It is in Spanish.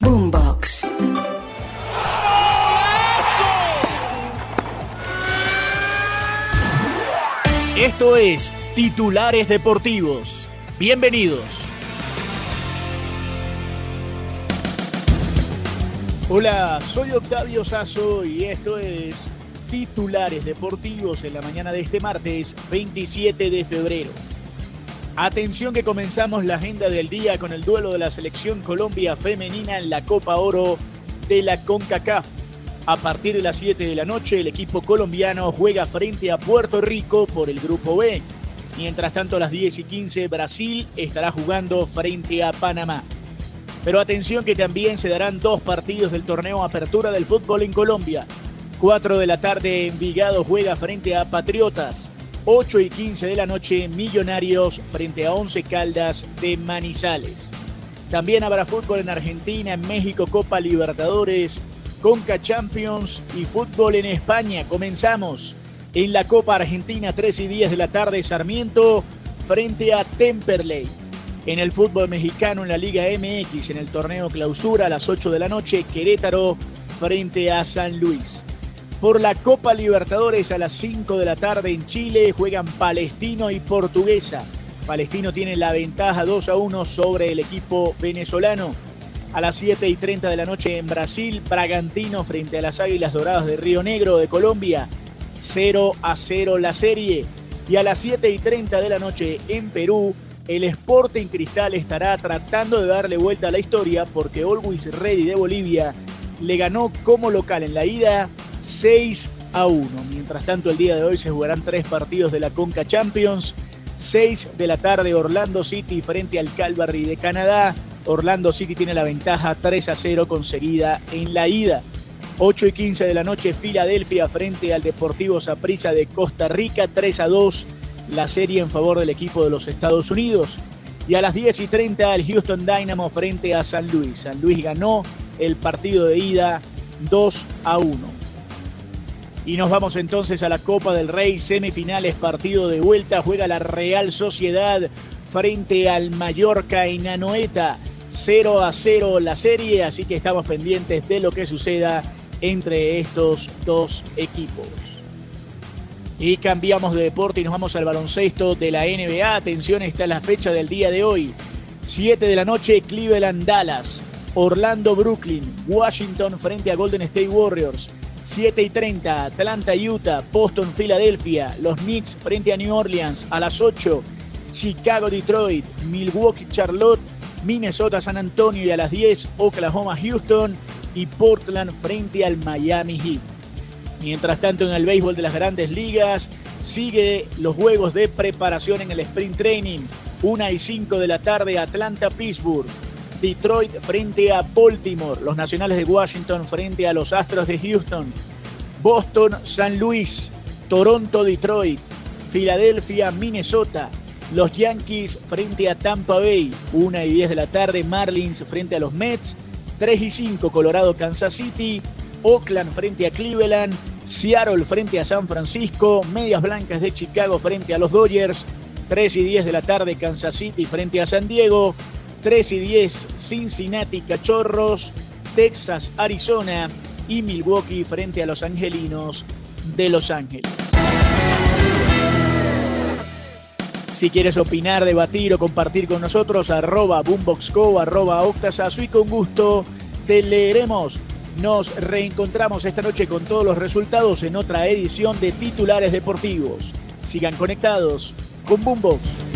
Boombox. Esto es Titulares Deportivos. Bienvenidos. Hola, soy Octavio Sazo y esto es Titulares Deportivos en la mañana de este martes 27 de febrero. Atención que comenzamos la agenda del día con el duelo de la selección Colombia femenina en la Copa Oro de la CONCACAF. A partir de las 7 de la noche el equipo colombiano juega frente a Puerto Rico por el Grupo B. Mientras tanto a las 10 y 15 Brasil estará jugando frente a Panamá. Pero atención que también se darán dos partidos del torneo Apertura del Fútbol en Colombia. 4 de la tarde Envigado juega frente a Patriotas. 8 y 15 de la noche, Millonarios frente a 11 Caldas de Manizales. También habrá fútbol en Argentina, en México, Copa Libertadores, Conca Champions y fútbol en España. Comenzamos en la Copa Argentina, 3 y 10 de la tarde, Sarmiento frente a Temperley. En el fútbol mexicano, en la Liga MX, en el torneo clausura, a las 8 de la noche, Querétaro frente a San Luis. Por la Copa Libertadores a las 5 de la tarde en Chile juegan Palestino y Portuguesa. Palestino tiene la ventaja 2 a 1 sobre el equipo venezolano. A las 7 y 30 de la noche en Brasil, Bragantino frente a las Águilas Doradas de Río Negro de Colombia. 0 a 0 la serie. Y a las 7 y 30 de la noche en Perú, el Sporting Cristal estará tratando de darle vuelta a la historia porque Always Ready de Bolivia le ganó como local en la ida 6 a 1. Mientras tanto, el día de hoy se jugarán tres partidos de la Conca Champions. 6 de la tarde Orlando City frente al Calvary de Canadá. Orlando City tiene la ventaja 3 a 0 conseguida en la ida. 8 y 15 de la noche Filadelfia frente al Deportivo Saprissa de Costa Rica 3 a 2 la serie en favor del equipo de los Estados Unidos. Y a las 10 y 30 el Houston Dynamo frente a San Luis. San Luis ganó el partido de ida 2 a 1. Y nos vamos entonces a la Copa del Rey, semifinales, partido de vuelta. Juega la Real Sociedad frente al Mallorca en Anoeta. 0 a 0 la serie, así que estamos pendientes de lo que suceda entre estos dos equipos. Y cambiamos de deporte y nos vamos al baloncesto de la NBA. Atención, está la fecha del día de hoy. 7 de la noche, Cleveland Dallas, Orlando Brooklyn, Washington frente a Golden State Warriors. 7 y 30, Atlanta, Utah, Boston, Filadelfia, los Knicks frente a New Orleans a las 8, Chicago, Detroit, Milwaukee, Charlotte, Minnesota, San Antonio y a las 10, Oklahoma, Houston y Portland frente al Miami Heat. Mientras tanto, en el béisbol de las grandes ligas, sigue los juegos de preparación en el sprint training. 1 y 5 de la tarde, Atlanta, Pittsburgh. Detroit frente a Baltimore, los Nacionales de Washington frente a los Astros de Houston, Boston, San Luis, Toronto, Detroit, Filadelfia, Minnesota, los Yankees frente a Tampa Bay, 1 y 10 de la tarde, Marlins frente a los Mets, 3 y 5 Colorado, Kansas City, Oakland frente a Cleveland, Seattle frente a San Francisco, Medias Blancas de Chicago frente a los Dodgers, 3 y 10 de la tarde Kansas City frente a San Diego, 3 y 10 Cincinnati Cachorros, Texas Arizona y Milwaukee frente a los Angelinos de Los Ángeles. Si quieres opinar, debatir o compartir con nosotros, arroba boomboxco, arroba octasazo y con gusto te leeremos. Nos reencontramos esta noche con todos los resultados en otra edición de Titulares Deportivos. Sigan conectados con Boombox.